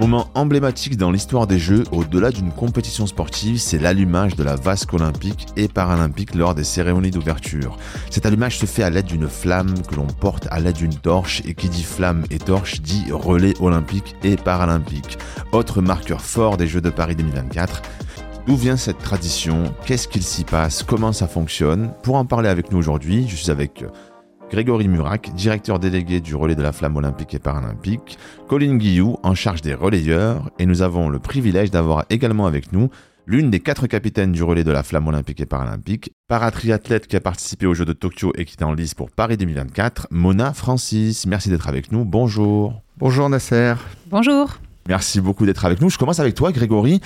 Moment emblématique dans l'histoire des Jeux, au-delà d'une compétition sportive, c'est l'allumage de la vasque olympique et paralympique lors des cérémonies d'ouverture. Cet allumage se fait à l'aide d'une flamme que l'on porte à l'aide d'une torche et qui dit flamme et torche dit relais olympique et paralympique. Autre marqueur fort des Jeux de Paris 2024. D'où vient cette tradition? Qu'est-ce qu'il s'y passe? Comment ça fonctionne? Pour en parler avec nous aujourd'hui, je suis avec Grégory Murac, directeur délégué du relais de la flamme olympique et paralympique, Colline Guillou, en charge des relayeurs, et nous avons le privilège d'avoir également avec nous l'une des quatre capitaines du relais de la flamme olympique et paralympique, paratriathlète qui a participé aux Jeux de Tokyo et qui est en lice pour Paris 2024, Mona Francis. Merci d'être avec nous. Bonjour. Bonjour Nasser. Bonjour. Merci beaucoup d'être avec nous. Je commence avec toi, Grégory.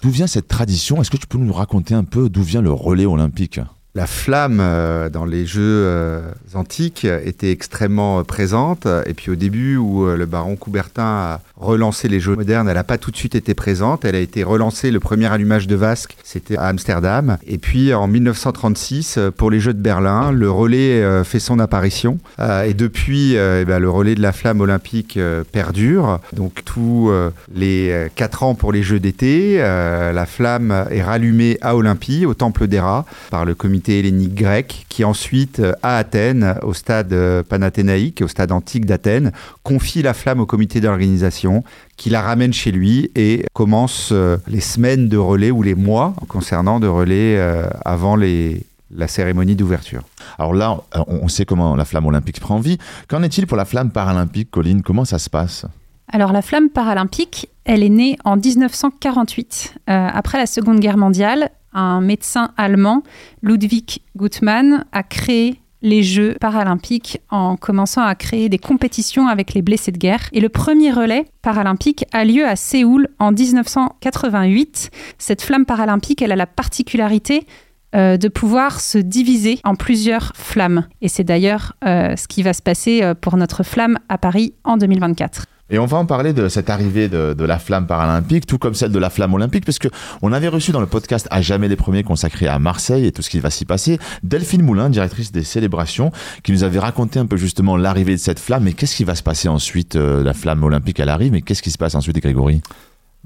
D'où vient cette tradition? Est-ce que tu peux nous raconter un peu d'où vient le relais olympique? La flamme euh, dans les jeux euh, antiques était extrêmement euh, présente. Et puis au début où le baron Coubertin a relancé les jeux modernes, elle n'a pas tout de suite été présente. Elle a été relancée, le premier allumage de Vasque, c'était à Amsterdam. Et puis en 1936, pour les Jeux de Berlin, le relais fait son apparition. Et depuis, eh ben, le relais de la flamme olympique perdure. Donc tous les quatre ans pour les Jeux d'été, la flamme est rallumée à Olympie, au Temple d'Héra, par le comité hellénique grec qui ensuite, euh, à Athènes, au stade euh, panathénaïque, au stade antique d'Athènes, confie la flamme au comité d'organisation qui la ramène chez lui et commence euh, les semaines de relais ou les mois concernant de relais avant les, la cérémonie d'ouverture. Alors là, on sait comment la flamme olympique prend vie. Qu'en est-il pour la flamme paralympique, Colline? Comment ça se passe? Alors la flamme paralympique, elle est née en 1948, après la Seconde Guerre mondiale, un médecin allemand, Ludwig Gutmann, a créé les Jeux paralympiques en commençant à créer des compétitions avec les blessés de guerre. Et le premier relais paralympique a lieu à Séoul en 1988. Cette flamme paralympique, elle a la particularité euh, de pouvoir se diviser en plusieurs flammes. Et c'est d'ailleurs euh, ce qui va se passer euh, pour notre flamme à Paris en 2024. Et on va en parler de cette arrivée de, la flamme paralympique, tout comme celle de la flamme olympique, parce que on avait reçu dans le podcast à jamais les premiers consacré à Marseille et tout ce qui va s'y passer, Delphine Moulin, directrice des célébrations, qui nous avait raconté un peu justement l'arrivée de cette flamme. Mais qu'est-ce qui va se passer ensuite euh, La flamme olympique, elle arrive, mais qu'est-ce qui se passe ensuite, Grégory?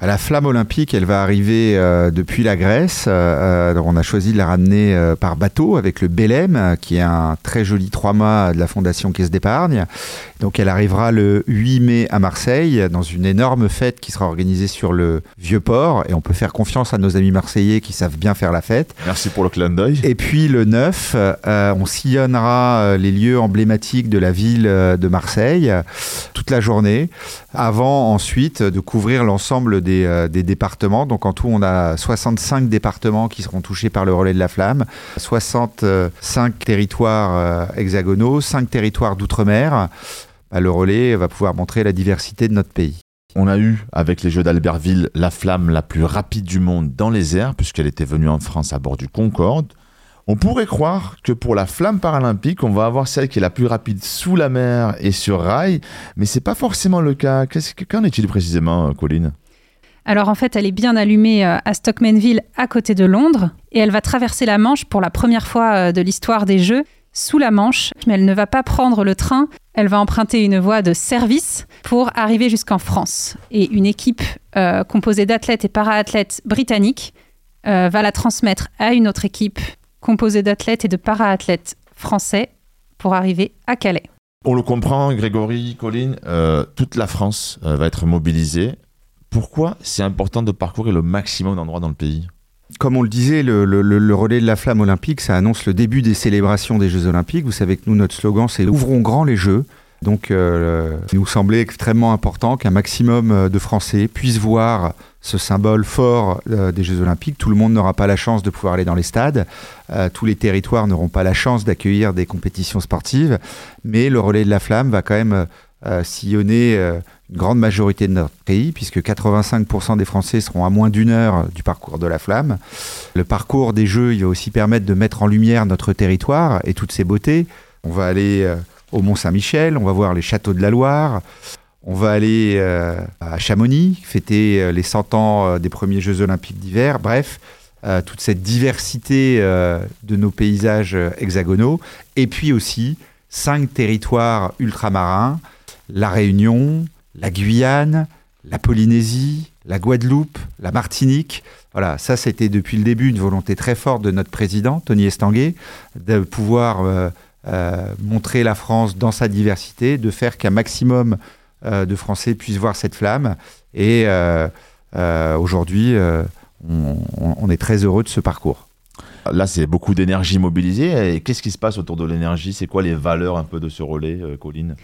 La flamme olympique, elle va arriver euh, depuis la Grèce. Euh, on a choisi de la ramener euh, par bateau avec le Belém, qui est un très joli trois-mâts de la Fondation Caisse d'épargne. Donc elle arrivera le 8 mai à Marseille dans une énorme fête qui sera organisée sur le Vieux-Port. Et on peut faire confiance à nos amis marseillais qui savent bien faire la fête. Merci pour le clin d'œil. Et puis le 9, on sillonnera les lieux emblématiques de la ville de Marseille toute la journée avant ensuite de couvrir l'ensemble des euh, des, départements. Donc en tout, on a 65 départements qui seront touchés par le relais de la flamme, 65 territoires euh, hexagonaux, 5 territoires d'outre-mer. Bah, le relais va pouvoir montrer la diversité de notre pays. On a eu, avec les Jeux d'Albertville, la flamme la plus rapide du monde dans les airs, puisqu'elle était venue en France à bord du Concorde. On pourrait croire que pour la flamme paralympique, on va avoir celle qui est la plus rapide sous la mer et sur rail, mais c'est pas forcément le cas. Qu'en est-il précisément, Colline? Alors en fait, elle est bien allumée euh, à Stockmanville, à côté de Londres, et elle va traverser la Manche pour la première fois euh, de l'histoire des Jeux, sous la Manche, mais elle ne va pas prendre le train, elle va emprunter une voie de service pour arriver jusqu'en France. Et une équipe euh, composée d'athlètes et para-athlètes britanniques va la transmettre à une autre équipe composée d'athlètes et de para-athlètes français pour arriver à Calais. On le comprend, Grégory, Colline, toute la France va être mobilisée pourquoi c'est important de parcourir le maximum d'endroits dans le pays? Comme on le disait, le, relais de la flamme olympique, ça annonce le début des célébrations des Jeux olympiques. Vous savez que nous, notre slogan, c'est Ouvrons grand les Jeux. Donc, euh, il nous semblait extrêmement important qu'un maximum euh, de Français puissent voir ce symbole fort euh, des Jeux Olympiques. Tout le monde n'aura pas la chance de pouvoir aller dans les stades. tous les territoires n'auront pas la chance d'accueillir des compétitions sportives. Mais le relais de la flamme va quand même sillonner une grande majorité de notre pays, puisque 85% des Français seront à moins d'une heure du parcours de la flamme. Le parcours des Jeux, il va aussi permettre de mettre en lumière notre territoire et toutes ses beautés. On va aller euh, au Mont-Saint-Michel, on va voir les châteaux de la Loire, on va aller euh, à Chamonix, fêter euh, les 100 ans des premiers Jeux olympiques d'hiver. Bref, toute cette diversité de nos paysages hexagonaux. Et puis aussi cinq territoires ultramarins, la Réunion, la Guyane, la Polynésie, la Guadeloupe, la Martinique. Voilà, ça c'était depuis le début une volonté très forte de notre président, Tony Estanguet, de pouvoir euh, euh, montrer la France dans sa diversité, de faire qu'un maximum euh, de Français puissent voir cette flamme. Et aujourd'hui, on, est très heureux de ce parcours. Là, c'est beaucoup d'énergie mobilisée. Et qu'est-ce qui se passe autour de l'énergie? C'est quoi les valeurs un peu de ce relais, Colline?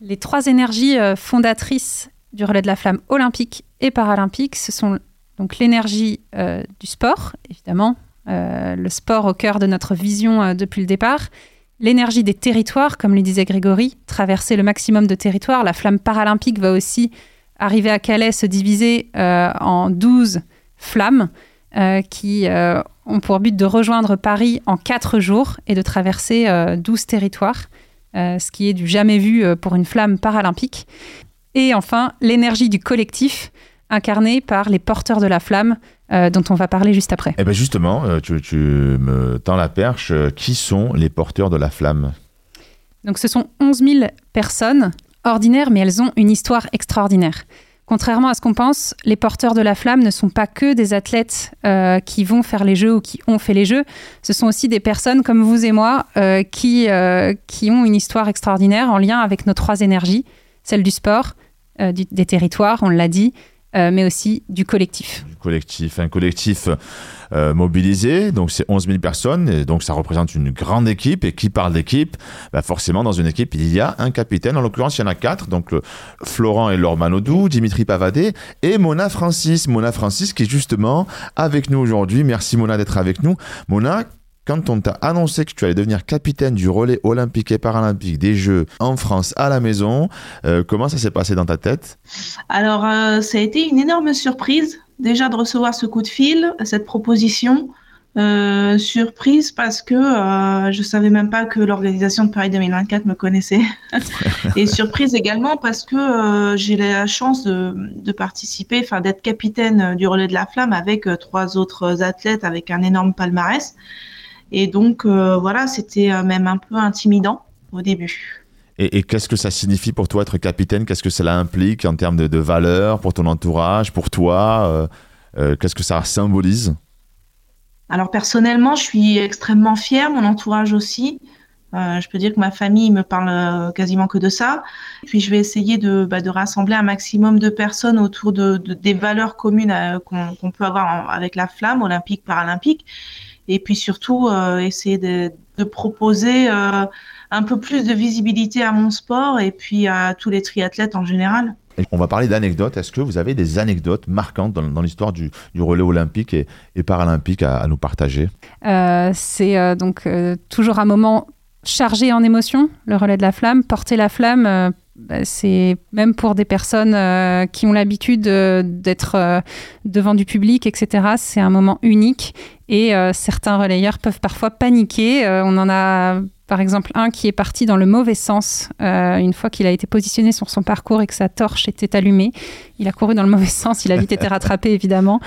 Les trois énergies euh, fondatrices du relais de la flamme olympique et paralympique, ce sont donc l'énergie euh, du sport, évidemment, euh, le sport au cœur de notre vision depuis le départ, l'énergie des territoires, comme le disait Grégory, traverser le maximum de territoires. La flamme paralympique va aussi arriver à Calais, se diviser en 12 flammes qui ont pour but de rejoindre Paris en 4 jours et de traverser 12 territoires. Euh, ce qui est du jamais vu euh, pour une flamme paralympique. Et enfin, l'énergie du collectif, incarnée par les porteurs de la flamme, euh, dont on va parler juste après. Eh bien justement, tu, me tends la perche. Qui sont les porteurs de la flamme? Donc ce sont 11 000 personnes ordinaires, mais elles ont une histoire extraordinaire. Contrairement à ce qu'on pense, les porteurs de la flamme ne sont pas que des athlètes euh, qui vont faire les jeux ou qui ont fait les jeux. Ce sont aussi des personnes comme vous et moi euh, qui, euh, qui ont une histoire extraordinaire en lien avec nos trois énergies, celle du sport, des territoires, on l'a dit, euh, mais aussi du collectif. Du collectif, un collectif euh, mobilisé, donc c'est 11 000 personnes, et donc ça représente une grande équipe, et qui parle d'équipe? Bah Forcément, dans une équipe, il y a un capitaine, en l'occurrence, il y en a quatre, donc Florent et Laure Manodou, Dimitri Pavadé, et Mona Francis. Mona Francis qui est justement avec nous aujourd'hui. Merci Mona d'être avec nous. Mona, quand on t'a annoncé que tu allais devenir capitaine du relais olympique et paralympique des Jeux en France à la maison, euh, comment ça s'est passé dans ta tête? Alors, euh, ça a été une énorme surprise déjà de recevoir ce coup de fil, cette proposition. Euh, surprise parce que je savais même pas que l'organisation de Paris 2024 me connaissait. et surprise également parce que j'ai la chance de, de participer, enfin d'être capitaine du relais de la flamme avec trois autres athlètes avec un énorme palmarès. Et donc, euh, voilà, c'était euh, même un peu intimidant au début. Et, qu'est-ce que ça signifie pour toi être capitaine? Qu'est-ce que cela implique en termes de, de valeur pour ton entourage, pour toi euh, Qu'est-ce que ça symbolise? Alors personnellement, je suis extrêmement fière, mon entourage aussi. je peux dire que ma famille me parle quasiment que de ça. Puis je vais essayer de, bah, de rassembler un maximum de personnes autour de, des valeurs communes qu'on peut avoir avec la flamme olympique, paralympique et puis surtout euh, essayer de, proposer euh, un peu plus de visibilité à mon sport et puis à tous les triathlètes en général. on va parler d'anecdotes. Est-ce que vous avez des anecdotes marquantes dans, l'histoire du, relais olympique et, paralympique à, nous partager? Euh, C'est donc toujours un moment chargé en émotions, le relais de la flamme. Porter la flamme, bah, c'est même pour des personnes qui ont l'habitude d'être devant du public, etc. C'est un moment unique et euh, certains relayeurs peuvent parfois paniquer. Euh, on en a par exemple un qui est parti dans le mauvais sens euh, une fois qu'il a été positionné sur son parcours et que sa torche était allumée. Il a couru dans le mauvais sens, il a vite été rattrapé évidemment.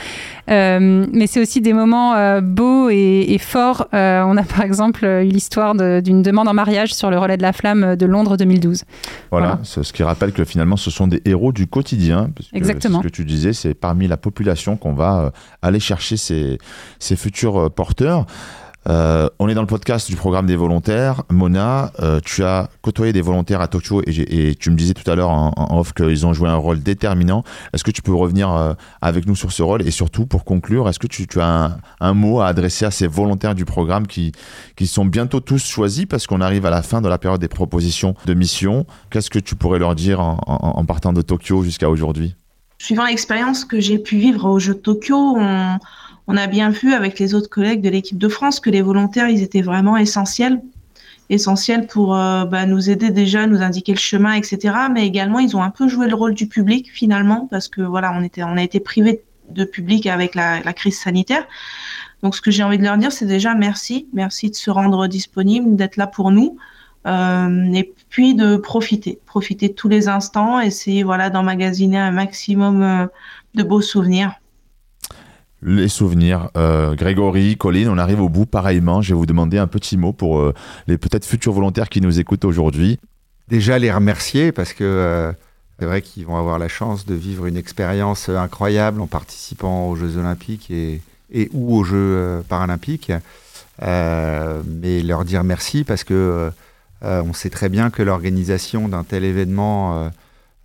Mais c'est aussi des moments beaux et, forts. on a par exemple eu l'histoire d'une demande en mariage sur le relais de la flamme de Londres 2012. Voilà, ce qui rappelle que finalement ce sont des héros du quotidien. Exactement. Ce que tu disais, c'est parmi la population qu'on va aller chercher ces, ces futurs porteurs. Euh, on est dans le podcast du programme des volontaires. Mona, euh, tu as côtoyé des volontaires à Tokyo et, tu me disais tout à l'heure en, off qu'ils ont joué un rôle déterminant. Est-ce que tu peux revenir euh, avec nous sur ce rôle? Et surtout, pour conclure, est-ce que tu, as un, mot à adresser à ces volontaires du programme qui, qui sont bientôt tous choisis parce qu'on arrive à la fin de la période des propositions de mission? Qu'est-ce que tu pourrais leur dire en, partant de Tokyo jusqu'à aujourd'hui? Suivant l'expérience que j'ai pu vivre au Jeu de Tokyo, on on a bien vu avec les autres collègues de l'équipe de France que les volontaires, ils étaient vraiment essentiels. essentiels pour bah, nous aider déjà, nous indiquer le chemin, etc. Mais également, ils ont un peu joué le rôle du public finalement, parce que voilà, on a été privé de public avec la, la crise sanitaire. Donc, ce que j'ai envie de leur dire, c'est déjà merci, merci de se rendre disponible, d'être là pour nous. Euh, et puis de profiter, profiter de tous les instants, essayer voilà d'emmagasiner un maximum euh, de beaux souvenirs. Les souvenirs, euh, Grégory, Colline, on arrive au bout pareillement. Je vais vous demander un petit mot pour les peut-être futurs volontaires qui nous écoutent aujourd'hui. Déjà les remercier parce que c'est vrai qu'ils vont avoir la chance de vivre une expérience incroyable en participant aux Jeux Olympiques et, et ou aux Jeux Paralympiques. mais leur dire merci parce que euh, on sait très bien que l'organisation d'un tel événement euh,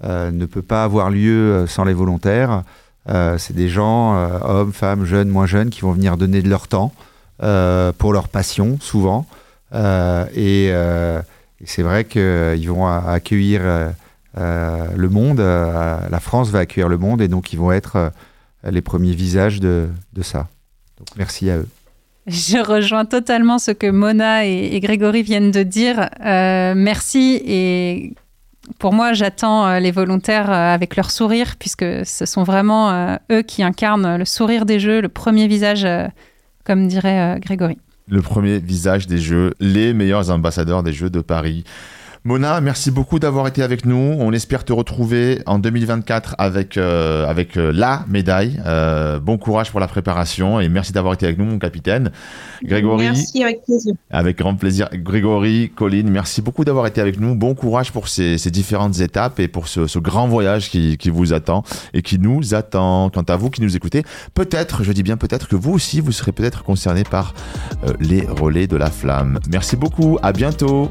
euh, ne peut pas avoir lieu sans les volontaires. C'est des gens, hommes, femmes, jeunes, moins jeunes, qui vont venir donner de leur temps pour leur passion, souvent. et, c'est vrai qu'ils vont accueillir le monde, la France va accueillir le monde, et donc ils vont être les premiers visages de, ça. Donc merci à eux. Je rejoins totalement ce que Mona et, Grégory viennent de dire. Euh, merci et pour moi, j'attends euh, les volontaires euh, avec leur sourire, puisque ce sont vraiment eux qui incarnent le sourire des jeux, le premier visage, comme dirait Grégory. Le premier visage des jeux, les meilleurs ambassadeurs des jeux de Paris. Mona, merci beaucoup d'avoir été avec nous. On espère te retrouver en 2024 avec, euh, avec euh, la médaille. Euh, bon courage pour la préparation et merci d'avoir été avec nous, mon capitaine. Grégory. Merci, avec plaisir. Avec grand plaisir. Grégory, Colline, merci beaucoup d'avoir été avec nous. Bon courage pour ces, ces différentes étapes et pour ce, ce grand voyage qui, qui, vous attend et qui nous attend. Quant à vous qui nous écoutez, peut-être, je dis bien peut-être, que vous aussi, vous serez peut-être concerné par les relais de la flamme. Merci beaucoup. À bientôt.